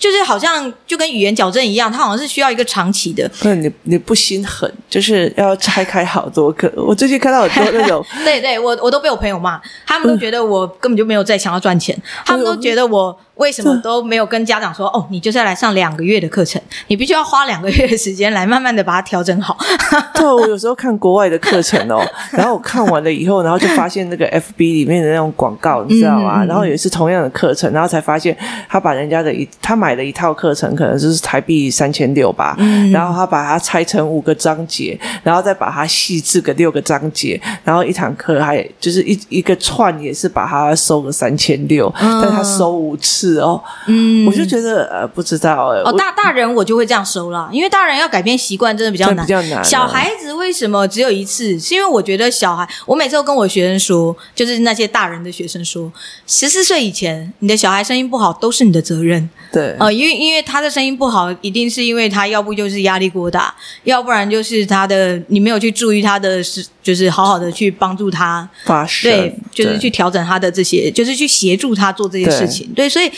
就是好像就跟语言矫正一样，它好像是需要一个长期的。不，你你不心狠，就是要拆开好多个。我最近看到很多那种，对对，我我都被我朋友骂，他们都觉得我根本就没有在想要赚钱，嗯、他们都觉得我。为什么都没有跟家长说？哦，你就是要来上两个月的课程，你必须要花两个月的时间来慢慢的把它调整好。对，我有时候看国外的课程哦，然后我看完了以后，然后就发现那个 FB 里面的那种广告，你知道吗？嗯、然后也是同样的课程，然后才发现他把人家的一他买了一套课程，可能就是台币三千六吧，嗯、然后他把它拆成五个章节，然后再把它细致个六个章节，然后一堂课还就是一一个串也是把它收个三千六，但他收五次。哦，嗯，我就觉得呃，不知道哎。哦，大大人我就会这样收了，因为大人要改变习惯真的比较难，比较难啊。小孩子为什么只有一次？是因为我觉得小孩，我每次都跟我学生说，就是那些大人的学生说，十四岁以前，你的小孩声音不好都是你的责任。对，呃，因为因为他的声音不好，一定是因为他要不就是压力过大，要不然就是他的你没有去注意他的是，就是好好的去帮助他发声，对，就是去调整他的这些，就是去协助他做这些事情。对，对，所以。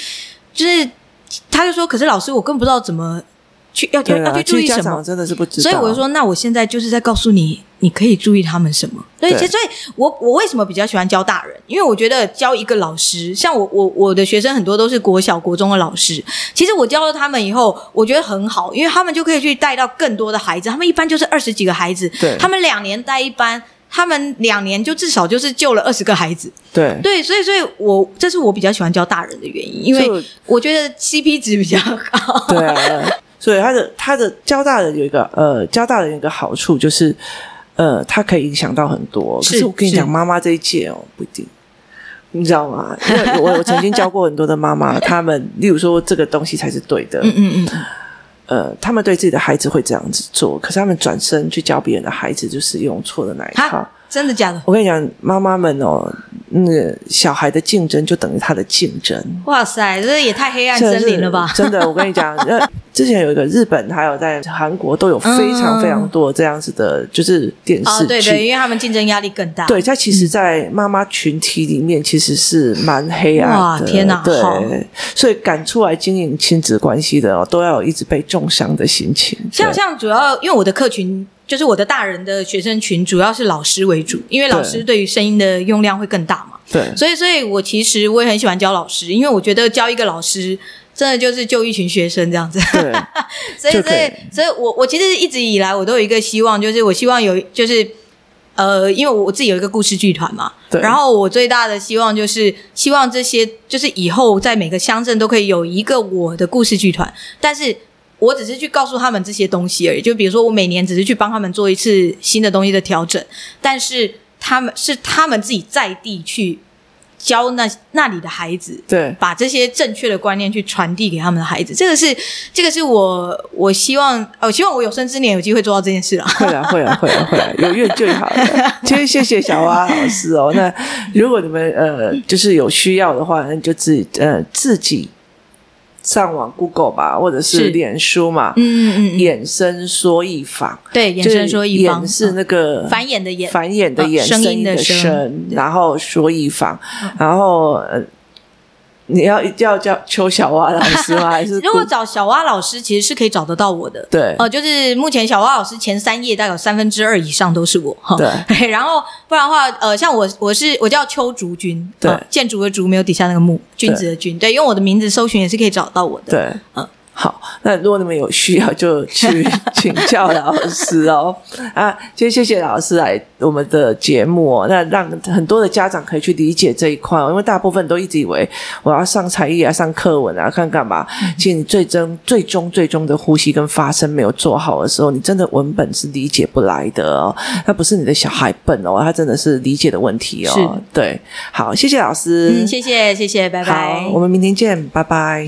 就是，他就说：“可是老师，我更不知道怎么去要要、啊、要去注意什么，真的是不知道。所以我就说，那我现在就是在告诉你，你可以注意他们什么。对，所以，所以我我为什么比较喜欢教大人？因为我觉得教一个老师，像我我我的学生很多都是国小国中的老师。其实我教了他们以后，我觉得很好，因为他们就可以去带到更多的孩子。他们一般就是二十几个孩子，对，他们两年带一班。”他们两年就至少就是救了二十个孩子，对对，所以所以我这是我比较喜欢教大人的原因，因为我觉得 CP 值比较高。对啊，所以他的他的教大人有一个呃教大人有一个好处就是呃，他可以影响到很多。可是我跟你讲，妈妈这一届哦不一定，你知道吗？因为我我曾经教过很多的妈妈，他们例如说这个东西才是对的，嗯嗯嗯。呃，他们对自己的孩子会这样子做，可是他们转身去教别人的孩子，就是用错的那一套。真的假的？我跟你讲，妈妈们哦，那个小孩的竞争就等于他的竞争。哇塞，这也太黑暗森林了吧！真的，我跟你讲，那之前有一个日本，还有在韩国都有非常非常多这样子的，嗯、就是电视剧。哦，对对，因为他们竞争压力更大。对，它其实，在妈妈群体里面，其实是蛮黑暗的。哇，天哪！对，所以敢出来经营亲子关系的哦，都要有一直被重伤的心情。像像主要，因为我的客群。就是我的大人的学生群主要是老师为主，因为老师对于声音的用量会更大嘛。对，所以，所以我其实我也很喜欢教老师，因为我觉得教一个老师真的就是救一群学生这样子。对，所以，所以，所以我我其实一直以来我都有一个希望，就是我希望有，就是呃，因为我自己有一个故事剧团嘛。对。然后我最大的希望就是希望这些，就是以后在每个乡镇都可以有一个我的故事剧团，但是。我只是去告诉他们这些东西而已，就比如说我每年只是去帮他们做一次新的东西的调整，但是他们是他们自己在地去教那那里的孩子，对，把这些正确的观念去传递给他们的孩子，这个是这个是我我希望，我希望我有生之年有机会做到这件事啊！会啊会啊会啊会啊，有愿就好了。其实谢谢小蛙老师哦，那如果你们呃就是有需要的话，那你就自己呃自己。上网 Google 吧，或者是脸书嘛，嗯嗯嗯，衍生说艺坊，对，衍生说艺坊是那个繁衍的衍，繁衍的衍，声音的声，然后说艺坊，然后呃。你要一定要叫邱小蛙老师吗？还是 如果找小蛙老师，其实是可以找得到我的。对，呃，就是目前小蛙老师前三页大概有三分之二以上都是我哈。对，然后不然的话，呃，像我我是我叫邱竹君，对，建筑的竹没有底下那个木，君子的君，对，用我的名字搜寻也是可以找到我的。对，嗯。好，那如果你们有需要，就去请教老师哦。啊，今天谢谢老师来我们的节目哦，那让很多的家长可以去理解这一块哦，因为大部分都一直以为我要上才艺啊、上课文啊、看干嘛。其实你最终、最终、最终的呼吸跟发声没有做好的时候，你真的文本是理解不来的哦。那不是你的小孩笨哦，他真的是理解的问题哦。是对，好，谢谢老师，嗯，谢谢，谢谢，拜拜。好，我们明天见，拜拜。